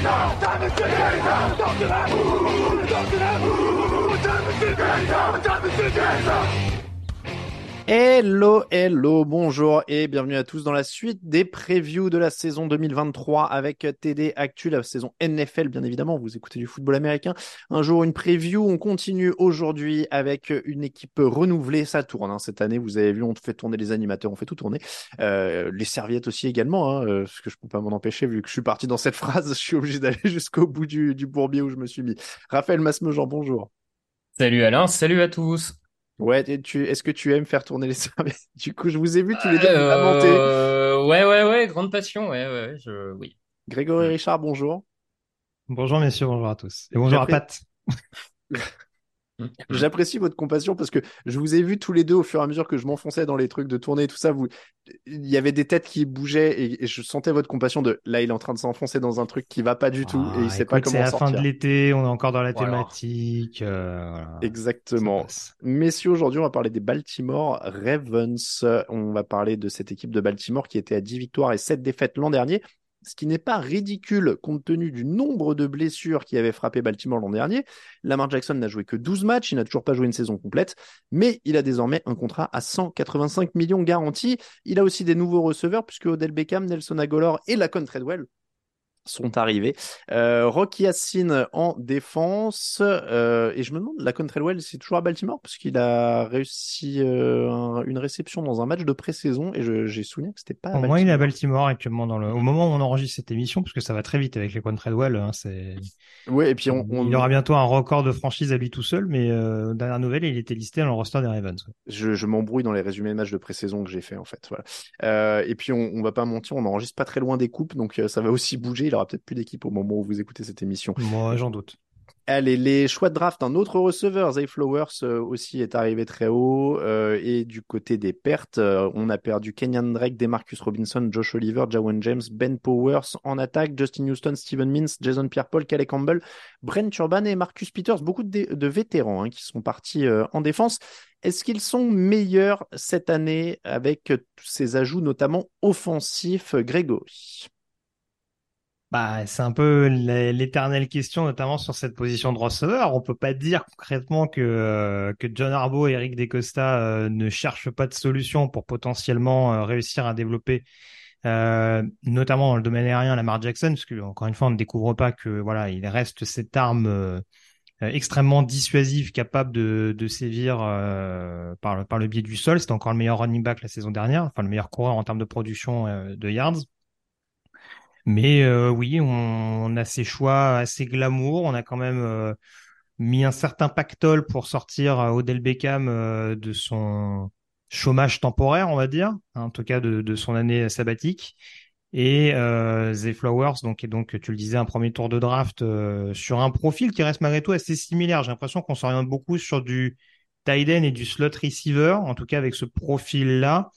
我站在世界上就是来呜就来我站在世界上站在世上。Hello, hello, bonjour et bienvenue à tous dans la suite des previews de la saison 2023 avec TD Actu, la saison NFL bien évidemment, vous écoutez du football américain. Un jour une preview, on continue aujourd'hui avec une équipe renouvelée, ça tourne hein, cette année, vous avez vu, on fait tourner les animateurs, on fait tout tourner, euh, les serviettes aussi également, hein, euh, parce que je peux pas m'en empêcher vu que je suis parti dans cette phrase, je suis obligé d'aller jusqu'au bout du, du bourbier où je me suis mis. Raphaël Masmejean, bonjour. Salut Alain, salut à tous. Ouais, tu, est-ce que tu aimes faire tourner les serviettes? Du coup, je vous ai vu tous les deux vous lamenter. Euh, ouais, ouais, ouais, grande passion, ouais, ouais, je, oui. Grégory Richard, bonjour. Bonjour messieurs, bonjour à tous. Et bonjour à Pat. J'apprécie votre compassion parce que je vous ai vu tous les deux au fur et à mesure que je m'enfonçais dans les trucs de tournée et tout ça. Vous, il y avait des têtes qui bougeaient et, et je sentais votre compassion de là, il est en train de s'enfoncer dans un truc qui va pas du tout et il Ah, sait pas comment C'est la fin sortir. de l'été, on est encore dans la Voilà. thématique. euh, voilà. Exactement. Messieurs, aujourd'hui, on va parler des Baltimore Ravens. On va parler de cette équipe de Baltimore qui était à 10 victoires et 7 défaites l'an dernier. Ce qui n'est pas ridicule compte tenu du nombre de blessures qui avaient frappé Baltimore l'an dernier. Lamar Jackson n'a joué que 12 matchs, il n'a toujours pas joué une saison complète, mais il a désormais un contrat à 185 millions garantis. Il a aussi des nouveaux receveurs puisque Odell Beckham, Nelson Agolor et Lacon Treadwell sont arrivés. Euh, Rocky Yassin en défense. euh, et je me demande, la Treadwell, c'est toujours à Baltimore? Parce qu'il a réussi euh, un- une réception dans un match de pré-saison et j'ai souvenir que c'était pas Au moins, il est à Baltimore. Actuellement dans le. Au moment où on enregistre cette émission, parce que ça va très vite avec les Treadwell, hein, c'est. Ouais, et puis on, on- Il aura bientôt un record de franchise à lui tout seul, mais dernière nouvelle, il était listé dans le roster des Ravens. je, je m'embrouille dans les résumés de matchs de pré-saison que j'ai fait en fait. Voilà. Et puis on, on va pas mentir, on enregistre pas très loin des coupes, donc ça va aussi bouger. Il aura peut-être plus d'équipe au moment où vous écoutez cette émission. Moi, j'en doute. Allez, les choix de draft, un autre receveur, Zay Flowers euh, aussi est arrivé très haut. euh, et du côté des pertes, euh, on a perdu Kenyan Drake, Demarcus Robinson, Josh Oliver, Jawan James, Ben Powers en attaque, Justin Houston, Steven Mintz, Jason Pierre-Paul, Calais Campbell, Brent Urban et Marcus Peters, beaucoup de, de vétérans hein, qui sont partis en défense. Est-ce qu'ils sont meilleurs cette année avec tous ces ajouts, notamment offensifs, Grégory? Bah, c'est un peu l'é- l'éternelle question, notamment sur cette position de receveur. On peut pas dire concrètement que euh, que John Harbaugh et Eric DeCosta euh, ne cherchent pas de solution pour potentiellement euh, réussir à développer, euh, notamment dans le domaine aérien, Lamar Jackson, parce que encore une fois, on ne découvre pas que voilà, il reste cette arme euh, extrêmement dissuasive, capable de de sévir par le par le biais du sol. C'était encore le meilleur running back la saison dernière, enfin le meilleur coureur en termes de production de yards. Mais euh, oui, on, a ces choix assez glamour. On a quand même euh, mis un certain pactole pour sortir euh, Odell Beckham de son chômage temporaire, on va dire, hein, en tout cas de, son année sabbatique. Et Zay Flowers, donc, et donc tu le disais, un premier tour de draft sur un profil qui reste malgré tout assez similaire. J'ai l'impression qu'on s'oriente beaucoup sur du tight end et du slot receiver, en tout cas avec ce profil-là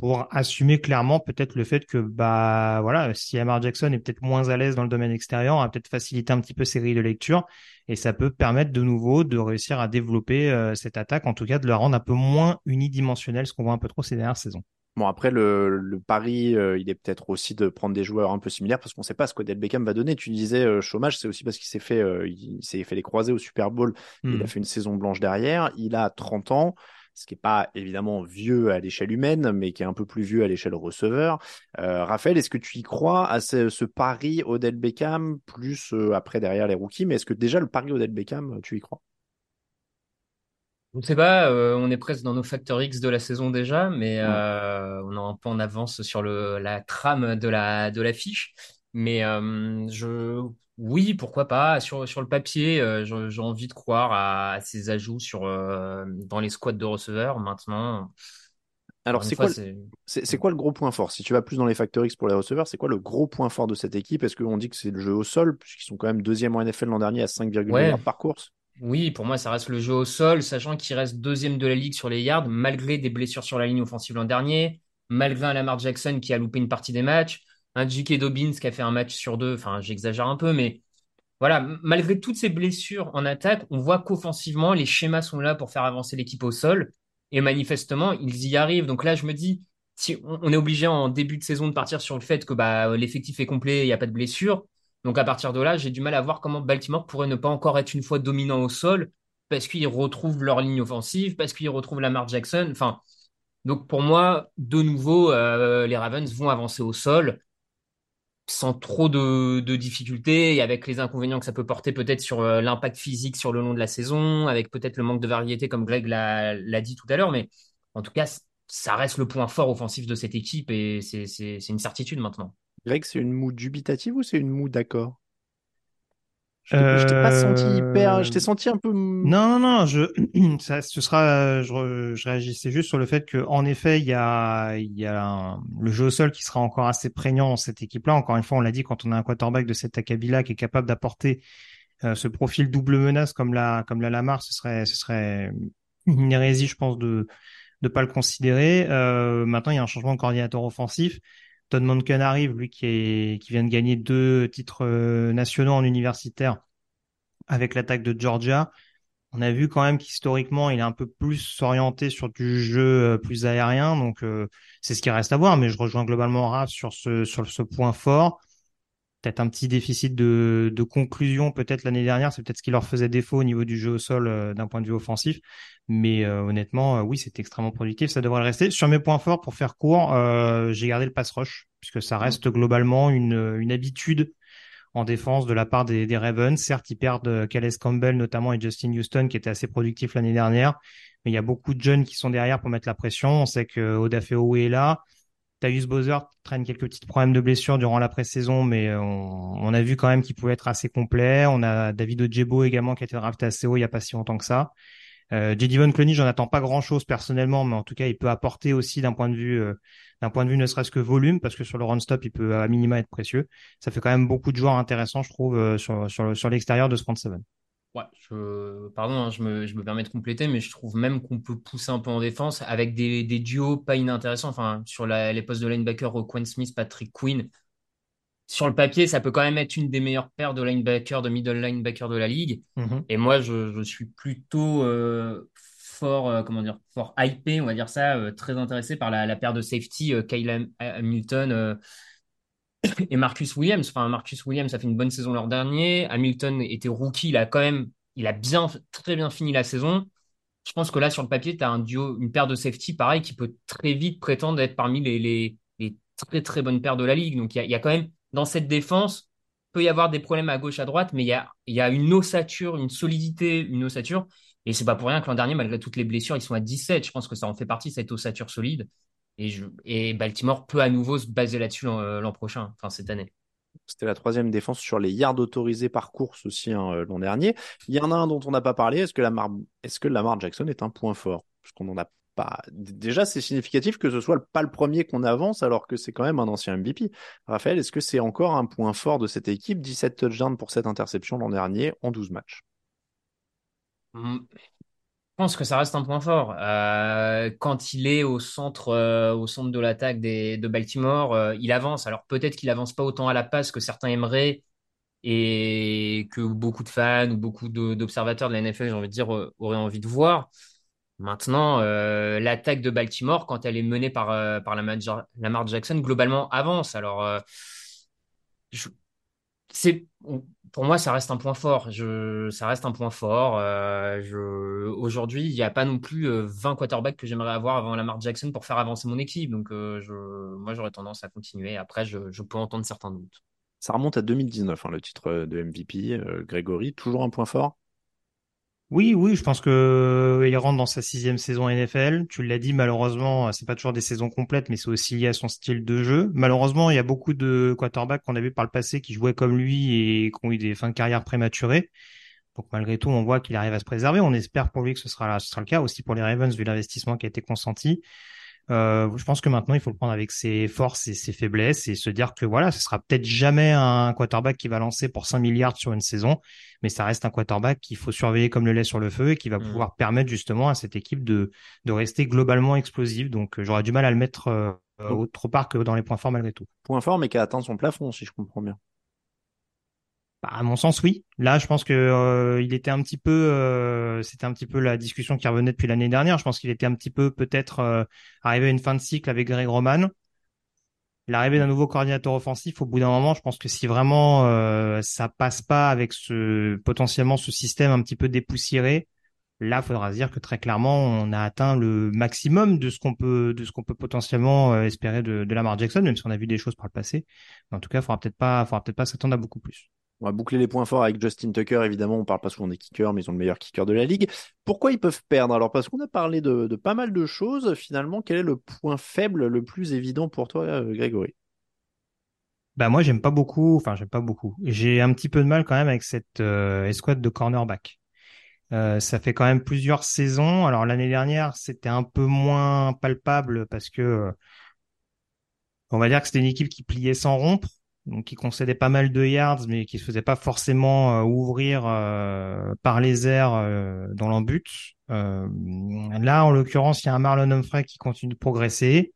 pour assumer clairement peut-être le fait que bah voilà si Lamar Jackson est peut-être moins à l'aise dans le domaine extérieur, on va peut-être faciliter un petit peu ses grilles de lecture et ça peut permettre de nouveau de réussir à développer euh, cette attaque, en tout cas de la rendre un peu moins unidimensionnelle, ce qu'on voit un peu trop ces dernières saisons. Bon, après, le, le pari, euh, il est peut-être aussi de prendre des joueurs un peu similaires parce qu'on ne sait pas ce qu'Odell Beckham va donner. Tu disais euh, chômage, c'est aussi parce qu'il s'est fait, il s'est fait les croisés au Super Bowl. Il Hmm. a fait une saison blanche derrière. Il a 30 ans. Ce qui n'est pas évidemment vieux à l'échelle humaine, mais qui est un peu plus vieux à l'échelle receveur. Euh, Raphaël, est-ce que tu y crois à ce, ce pari Odell Beckham, plus euh, après derrière les rookies, mais est-ce que déjà le pari Odell Beckham, tu y crois? Je ne sais pas, euh, on est presque dans nos facteurs X de la saison déjà, mais euh, on est un peu en avance sur le, la trame de la, de l'affiche. Mais euh, je, oui, pourquoi pas. Sur, sur le papier, euh, j'ai envie de croire à, à ces ajouts sur, euh, dans les squads de receveurs. Maintenant, Alors c'est quoi, c'est. quoi le gros point fort? Si tu vas plus dans les facteurs X pour les receveurs, c'est quoi le gros point fort de cette équipe? Est-ce qu'on dit que c'est le jeu au sol, puisqu'ils sont quand même deuxième en NFL l'an dernier à 5,2 Ouais, yards par course? oui, pour moi, ça reste le jeu au sol, sachant qu'il reste deuxième de la ligue sur les yards, malgré des blessures sur la ligne offensive l'an dernier, malgré un Lamar Jackson qui a loupé une partie des matchs, un J.K. Dobbins qui a fait un match sur deux, enfin, j'exagère un peu, mais voilà, malgré toutes ces blessures en attaque, on voit qu'offensivement, les schémas sont là pour faire avancer l'équipe au sol. Et manifestement, ils y arrivent. Donc là, je me dis, si on on est obligé en début de saison de partir sur le fait que bah, l'effectif est complet, il n'y a pas de blessure. Donc à partir de là, j'ai du mal à voir comment Baltimore pourrait ne pas encore être une fois dominant au sol parce qu'ils retrouvent leur ligne offensive, parce qu'ils retrouvent Lamar Jackson. Enfin, donc pour moi, de nouveau, euh, les Ravens vont avancer au sol sans trop de, difficultés et avec les inconvénients que ça peut porter peut-être sur euh, l'impact physique sur le long de la saison, avec peut-être le manque de variété comme Greg l'a dit tout à l'heure, mais en tout cas, ça reste le point fort offensif de cette équipe et c'est une certitude maintenant. Greg, c'est une moue dubitative ou c'est une moue d'accord? Je t'ai je pas senti hyper, je Euh, t'ai senti un peu, Non, non, non, je, ça, ce sera, je, re- je réagissais juste sur le fait que, en effet, il y a, il y a un- le jeu au sol qui sera encore assez prégnant dans cette équipe-là. Encore une fois, on l'a dit, quand on a un quarterback de cet acabit-là qui est capable d'apporter euh, ce profil double menace comme la, comme la Lamar, ce serait, ce serait une hérésie, je pense, de, de pas le considérer. Euh, maintenant, il y a un changement de coordinateur offensif. Todd Monken arrive, lui qui est, qui vient de gagner deux titres euh, nationaux en universitaire avec l'attaque de Georgia. On a vu quand même qu'historiquement, il est un peu plus orienté sur du jeu euh, plus aérien, donc euh, c'est ce qui reste à voir. Mais je rejoins globalement Raph sur ce sur ce point fort. Peut-être un petit déficit de, de conclusion peut-être l'année dernière, c'est peut-être ce qui leur faisait défaut au niveau du jeu au sol euh, d'un point de vue offensif. Mais euh, honnêtement, euh, oui, c'est extrêmement productif, ça devrait le rester. Sur mes points forts, pour faire court, j'ai gardé le pass rush, puisque ça reste globalement une, une habitude en défense de la part des, des Ravens. Certes, ils perdent Calais Campbell notamment et Justin Houston qui était assez productif l'année dernière, mais il y a beaucoup de jeunes qui sont derrière pour mettre la pression. On sait que Odafeo est là. Tyus Bowser traîne quelques petits problèmes de blessure durant la pré-saison, mais euh, on, a vu quand même qu'il pouvait être assez complet. On a David Ojebo également qui a été drafté assez haut il y a pas si longtemps que ça. Euh. Von Clooney, j'en attends pas grand-chose personnellement, mais en tout cas, il peut apporter aussi d'un point de vue, euh, d'un point de vue ne serait-ce que volume, parce que sur le run-stop, il peut à minima être précieux. Ça fait quand même beaucoup de joueurs intéressants, je trouve, euh, sur, sur, sur l'extérieur de ce front seven. Ouais, je, pardon, hein, je me, je me permets de compléter, mais je trouve même qu'on peut pousser un peu en défense avec des, des duos pas inintéressants. Enfin, sur la, les postes de linebacker, Quen Smith, Patrick Quinn, sur le papier, ça peut quand même être une des meilleures paires de linebackers, de middle linebacker de la ligue. Mhm. Et moi, je, je suis plutôt euh, fort, euh, comment dire, fort hypé, on va dire ça, euh, très intéressé par la, la paire de safety, Kyle Ham- Hamilton et Marcus Williams. Enfin, Marcus Williams a fait une bonne saison l'an dernier. Hamilton était rookie, il a quand même, il a bien, très bien fini la saison. Je pense que là, sur le papier, tu as un duo, une paire de safety, pareil, qui peut très vite prétendre être parmi les, très très bonnes paires de la ligue. Donc, il y a, quand même, dans cette défense, peut y avoir des problèmes à gauche, à droite, mais il y a, y a une ossature, une solidité, une ossature. Et c'est pas pour rien que l'an dernier, malgré toutes les blessures, ils sont à 17. Je pense que ça en fait partie, cette ossature solide. Et, je, et Baltimore peut à nouveau se baser là-dessus l'an l'an prochain, enfin cette année. C'était la troisième défense sur les yards autorisés par course aussi hein, euh, l'an dernier. Il y en a un dont on n'a pas parlé. Est-ce que Lamar, est-ce que Lamar Jackson est un point fort? Parce qu'on n'en a pas. Déjà, c'est significatif que ce soit pas le premier qu'on avance, alors que c'est quand même un ancien MVP. Raphaël, est-ce que c'est encore un point fort de cette équipe? 17 touchdowns pour cette interception l'an dernier en 12 matchs. Pense que ça reste un point fort. Euh, quand il est au centre, euh, au centre de l'attaque de Baltimore, euh, il avance. Alors peut-être qu'il avance pas autant à la passe que certains aimeraient et que beaucoup de fans ou beaucoup d'observateurs de la NFL, j'ai envie de dire, auraient envie de voir. Maintenant, l'attaque de Baltimore, quand elle est menée par, par Lamar, Ja- Lamar Jackson, globalement avance. Alors, je, c'est pour moi, ça reste un point fort. Ça reste un point fort. Euh, aujourd'hui, il n'y a pas non plus 20 quarterbacks que j'aimerais avoir avant Lamar Jackson pour faire avancer mon équipe. Donc, je, moi, j'aurais tendance à continuer. Après, je, peux entendre certains doutes. Ça remonte à 2019, hein, le titre de MVP. Grégory, toujours un point fort? Oui, oui, je pense que euh, il rentre dans sa sixième saison NFL. Tu l'as dit, malheureusement, c'est pas toujours des saisons complètes, mais c'est aussi lié à son style de jeu. Malheureusement, il y a beaucoup de quarterbacks qu'on a vu par le passé qui jouaient comme lui et qui ont eu des fins de carrière prématurées. Donc malgré tout, on voit qu'il arrive à se préserver. On espère pour lui que ce sera, ce sera le cas aussi pour les Ravens vu l'investissement qui a été consenti. Euh, je pense que maintenant, il faut le prendre avec ses forces et ses faiblesses et se dire que voilà, ce sera peut-être jamais un quarterback qui va lancer pour 5 milliards sur une saison, mais ça reste un quarterback qu'il faut surveiller comme le lait sur le feu et qui va mmh. pouvoir permettre justement à cette équipe de, de rester globalement explosive. Donc, euh, j'aurais du mal à le mettre euh, autre part que dans les points forts malgré tout. Point fort, mais qui a atteint son plafond, si je comprends bien. Bah, à mon sens, oui. Là, je pense que euh, il était un petit peu, euh, c'était un petit peu la discussion qui revenait depuis l'année dernière. Je pense qu'il était un petit peu peut-être euh, arrivé à une fin de cycle avec Greg Roman. L'arrivée d'un nouveau coordinateur offensif, au bout d'un moment, je pense que si vraiment ça passe pas avec ce potentiellement ce système un petit peu dépoussiéré, là, il faudra se dire que très clairement, on a atteint le maximum de ce qu'on peut de ce qu'on peut potentiellement espérer de, de Lamar Jackson, même si on a vu des choses par le passé. Mais en tout cas, il faudra peut-être pas, faudra peut-être pas s'attendre à beaucoup plus. On va boucler les points forts avec Justin Tucker. Évidemment, on parle pas souvent des kickers, mais ils ont le meilleur kicker de la ligue. Pourquoi ils peuvent perdre? Alors, parce qu'on a parlé de, pas mal de choses. Finalement, quel est le point faible le plus évident pour toi, euh, Grégory? Bah moi j'aime pas beaucoup, enfin j'aime pas beaucoup. J'ai un petit peu de mal quand même avec cette euh, escouade de cornerback. Euh, ça fait quand même plusieurs saisons. Alors l'année dernière c'était un peu moins palpable parce que on va dire que c'était une équipe qui pliait sans rompre donc qui concédait pas mal de yards, mais qui se faisait pas forcément euh, ouvrir euh, par les airs euh, dans l'embut. là, en l'occurrence, il y a un Marlon Humphrey qui continue de progresser.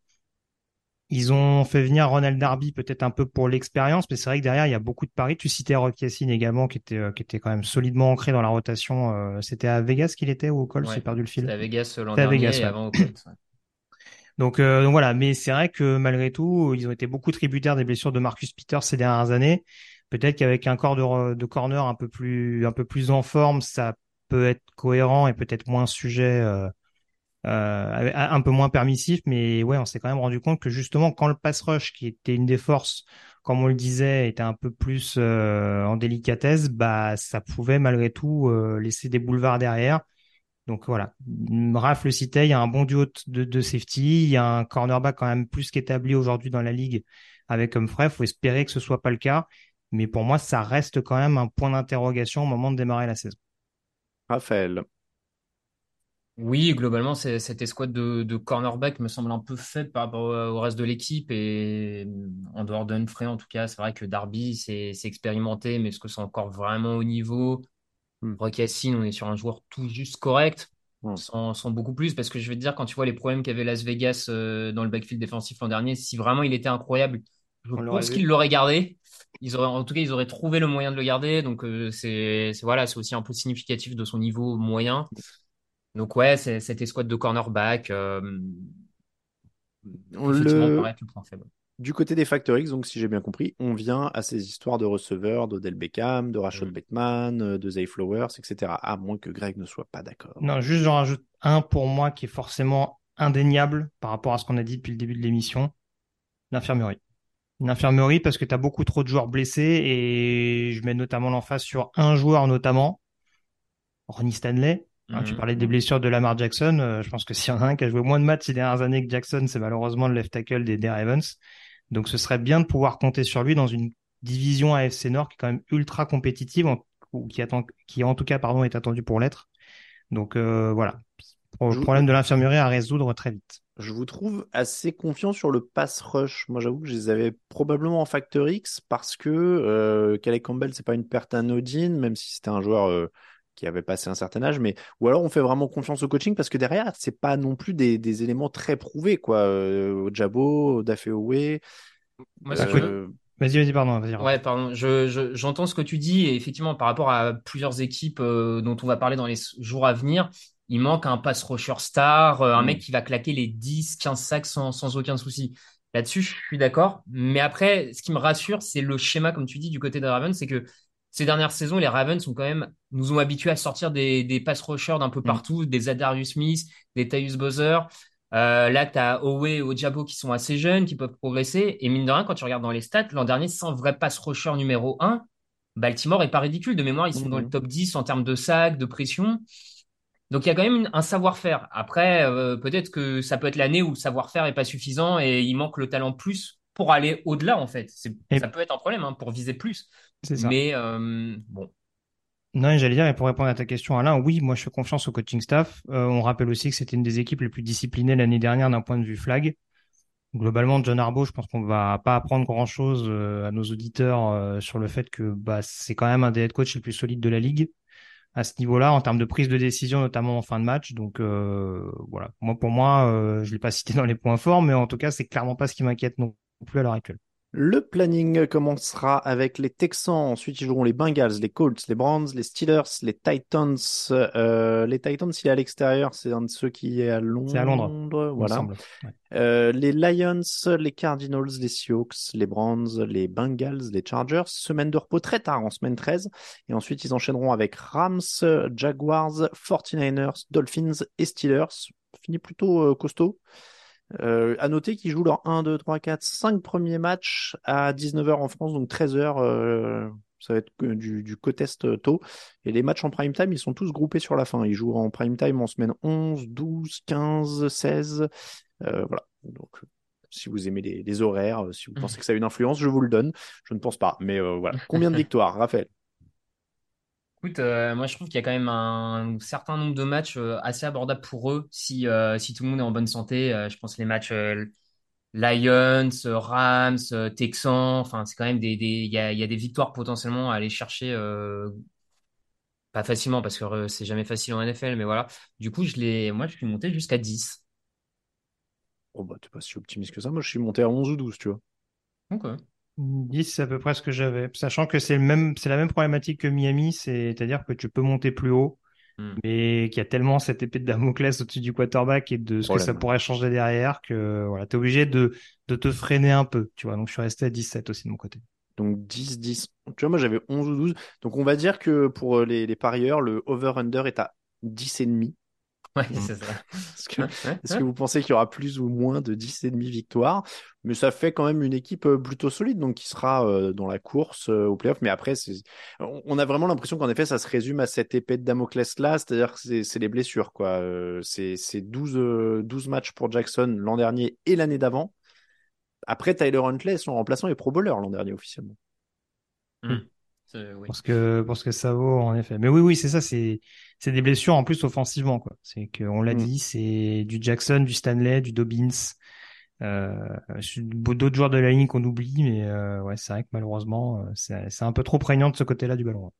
Ils ont fait venir Ronald Darby peut-être un peu pour l'expérience, mais c'est vrai que derrière il y a beaucoup de paris. Tu citais Rock Yassin également, qui était qui était quand même solidement ancré dans la rotation. C'était à Vegas qu'il était ou au Colts J'ai perdu le fil. C'était à Vegas l'an dernier Vegas, et avant au Colts. Donc, euh, voilà, mais c'est vrai que malgré tout, ils ont été beaucoup tributaires des blessures de Marcus Peters ces dernières années. Peut-être qu'avec un corps de, de, corner un peu plus en forme, ça peut être cohérent et peut-être moins sujet, euh, euh, un peu moins permissif. Mais ouais, on s'est quand même rendu compte que justement quand le pass rush, qui était une des forces, comme on le disait, était un peu plus euh, en délicatesse, bah ça pouvait malgré tout laisser des boulevards derrière. Donc voilà, Raph le citait, il y a un bon duo de, de safety, il y a un cornerback quand même plus qu'établi aujourd'hui dans la ligue avec Humphrey. Faut espérer que ce soit pas le cas, mais pour moi, ça reste quand même un point d'interrogation au moment de démarrer la saison. Raphaël. Oui, globalement, cette escouade de, de, cornerback me semble un peu faible par rapport au reste de l'équipe et en dehors d'Humphrey, en tout cas, c'est vrai que Darby, c'est expérimenté, mais est-ce que c'est encore vraiment au niveau? Rock on est sur un joueur tout juste correct, hmm. sans, beaucoup plus, parce que je vais te dire, quand tu vois les problèmes qu'avait Las Vegas euh, dans le backfield défensif l'an dernier, si vraiment il était incroyable, je pense qu'ils l'auraient gardé. Ils auraient, en tout cas, ils auraient trouvé le moyen de le garder. Donc, euh, c'est voilà, c'est aussi un peu significatif de son niveau moyen. Donc, ouais, cette escouade de cornerback. Euh, effectivement, le... paraît le point faible. Du côté des Factor X, donc si j'ai bien compris, on vient à ces histoires de receveurs, d'Odell Beckham, de Rashad mm. Bateman, euh, de Zay Flowers, etc. À moins que Greg ne soit pas d'accord. Non, juste j'en rajoute un pour moi qui est forcément indéniable par rapport à ce qu'on a dit depuis le début de l'émission, l'infirmerie. L'infirmerie parce que tu as beaucoup trop de joueurs blessés et je mets notamment l'emphase sur un joueur notamment, Ronnie Stanley. Hein, tu mm. parlais des blessures de Lamar Jackson. Euh, je pense que s'il y en a un qui a joué moins de matchs ces dernières années que Jackson, c'est malheureusement le left tackle des, des Ravens. Donc ce serait bien de pouvoir compter sur lui dans une division AFC Nord qui est quand même ultra compétitive, ou qui, attend, qui en tout cas pardon, est attendue pour l'être. Donc euh, voilà, le problème de l'infirmerie à résoudre très vite. Je vous trouve assez confiant sur le pass rush. Moi, j'avoue que je les avais probablement en facteur X parce que euh, Calais Campbell, c'est pas une perte anodine, même si c'était un joueur euh, qui avait passé un certain âge, mais ou alors on fait vraiment confiance au coaching parce que derrière c'est pas non plus des, des, éléments très prouvés quoi. Euh, Jabo, Dafeowe. Euh... Vas-y, vas-y, pardon, vas-y. Ouais, pardon. Je, j'entends ce que tu dis et effectivement par rapport à plusieurs équipes euh, dont on va parler dans les jours à venir, il manque un pass rusher star, euh, un mm. mec qui va claquer les 10, 15 sacs sans, sans aucun souci. Là-dessus, je suis d'accord. Mais après, ce qui me rassure, c'est le schéma, comme tu dis, du côté des Ravens, c'est que ces dernières saisons, les Ravens sont quand même, nous ont habitués à sortir des, des pass rushers d'un peu Mm. partout, des Adarius Smith, des Tyus Bowser. Euh, là, tu as Owe et Ojabo qui sont assez jeunes, qui peuvent progresser. Et mine de rien, quand tu regardes dans les stats, l'an dernier, sans vrai pass rusher numéro 1, Baltimore est pas ridicule. De mémoire, ils sont dans le Mhm. top 10 en termes de sacs, de pression. Donc il y a quand même une- un savoir-faire. Après, euh, peut-être que ça peut être l'année où le savoir-faire est pas suffisant et il manque le talent plus pour aller au-delà, en fait. Et- Ça peut être un problème, hein, pour viser plus. C'est ça. Mais euh, bon. Non, j'allais dire, et pour répondre à ta question, Alain, oui, moi je fais confiance au coaching staff. Euh, on rappelle aussi que c'était une des équipes les plus disciplinées l'année dernière d'un point de vue flag. Globalement, John Harbaugh, je pense qu'on va pas apprendre grand-chose euh, à nos auditeurs sur le fait que bah, c'est quand même un des head coachs les plus solides de la ligue à ce niveau-là, en termes de prise de décision, notamment en fin de match. Donc euh, voilà, moi pour moi, euh, je l'ai pas cité dans les points forts, mais en tout cas, c'est clairement pas ce qui m'inquiète non plus à l'heure actuelle. Le planning commencera avec les Texans. Ensuite, ils joueront les Bengals, les Colts, les Browns, les Steelers, les Titans. Euh, les Titans, il est à l'extérieur. C'est un de ceux qui est à Londres. C'est à Londres, Voilà. Ouais. Euh, les Lions, les Cardinals, les Seahawks, les Browns, les Bengals, les Chargers. Semaine de repos très tard, en semaine 13. Et ensuite, ils enchaîneront avec Rams, Jaguars, 49ers, Dolphins et Steelers. Fini plutôt euh, costaud. Euh, à noter qu'ils jouent leurs 1, 2, 3, 4, 5 premiers matchs à 19h en France, donc 13h. euh, ça va être du, du côte-est euh, tôt. Et les matchs en prime time, ils sont tous groupés sur la fin. Ils jouent en prime time en semaine 11, 12, 15, 16. Euh, voilà. Donc, euh, si vous aimez les, les horaires, euh, si vous pensez que ça a une influence, je vous le donne. Je ne pense pas. Mais voilà. Combien de victoires, Raphaël? Écoute, euh, moi je trouve qu'il y a quand même un certain nombre de matchs euh, assez abordables pour eux si, euh, si tout le monde est en bonne santé. Euh, je pense les matchs euh, Lions, euh, Rams, euh, Texans, enfin c'est quand même des, des, il y a, il y a des victoires potentiellement à aller chercher, euh, pas facilement parce que euh, c'est jamais facile en NFL, mais voilà. Du coup, je l'ai, moi je suis monté jusqu'à 10. Oh, bah, t'es pas si optimiste que ça. Moi, je suis monté à 11 ou 12, tu vois. Donc, ouais. 10, c'est à peu près ce que j'avais. Sachant que c'est le même, c'est la même problématique que Miami, c'est-à-dire que tu peux monter plus haut, Hmm. mais qu'il y a tellement cette épée de Damoclès au-dessus du quarterback et de ce que ça pourrait changer derrière que voilà, t'es obligé de, de te freiner un peu, tu vois. Donc je suis resté à 17 aussi de mon côté. Donc 10, 10. Tu vois, moi j'avais 11 ou 12. Donc on va dire que pour euh, les, les parieurs, le over-under est à 10 et demi. Ouais, Mm. c'est ça. Est-ce que, vous pensez qu'il y aura plus ou moins de 10 et demi victoires? Mais ça fait quand même une équipe euh, plutôt solide, donc qui sera euh, dans la course euh, au playoff. Mais après, on a vraiment l'impression qu'en effet, ça se résume à cette épée de Damoclès là, c'est-à-dire que c'est, les blessures. quoi. Euh, c'est, c'est 12, euh, 12 matchs pour Jackson l'an dernier et l'année d'avant. Après, Tyler Huntley, son remplaçant, est pro bowler l'an dernier officiellement. Hmm. Oui. Pour ce que, pour ce que ça vaut, en effet. Mais oui, oui, c'est ça, c'est, c'est des blessures en plus offensivement, quoi. C'est qu'on l'a Mm. dit, c'est du Jackson, du Stanley, du Dobbins, euh, d'autres joueurs de la ligne qu'on oublie, mais euh, ouais, c'est vrai que malheureusement, euh, c'est, c'est un peu trop prégnant de ce côté-là du ballon.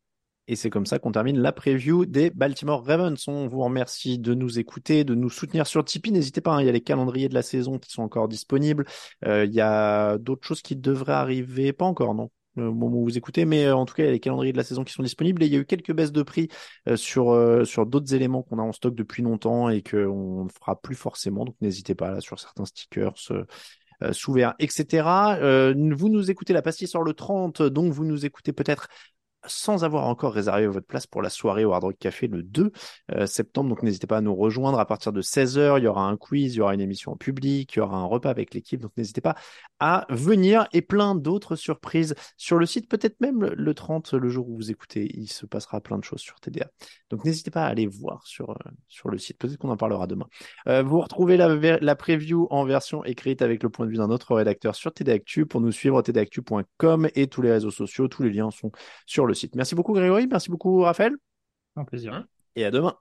Et c'est comme ça qu'on termine la preview des Baltimore Ravens. On vous remercie de nous écouter, de nous soutenir sur Tipeee. N'hésitez pas, hein, il y a les calendriers de la saison qui sont encore disponibles. Euh, il y a d'autres choses qui devraient arriver, pas encore, non? euh, au moment où vous écoutez, mais euh, en tout cas, il y a les calendriers de la saison qui sont disponibles et il y a eu quelques baisses de prix euh, sur euh, sur d'autres éléments qu'on a en stock depuis longtemps et qu'on ne fera plus forcément. Donc n'hésitez pas là sur certains stickers. euh, euh, sous etc. Euh, vous nous écoutez la pastille sur le 30, donc vous nous écoutez peut-être sans avoir encore réservé votre place pour la soirée au Hard Rock Café le 2 euh, septembre. Donc n'hésitez pas à nous rejoindre à partir de 16h. Il y aura un quiz, il y aura une émission en public, il y aura un repas avec l'équipe. Donc n'hésitez pas à venir et plein d'autres surprises sur le site. Peut-être même le- le 30, le jour où vous écoutez, il se passera plein de choses sur TDA. Donc n'hésitez pas à aller voir sur, euh, sur le site. Peut-être qu'on en parlera demain. Euh, vous retrouvez la, la preview en version écrite avec le point de vue d'un autre rédacteur sur TD Actu. Pour nous suivre, tdactu.com et tous les réseaux sociaux. Tous les liens sont sur le site. Merci beaucoup Grégory, merci beaucoup Raphaël Un plaisir. et à demain.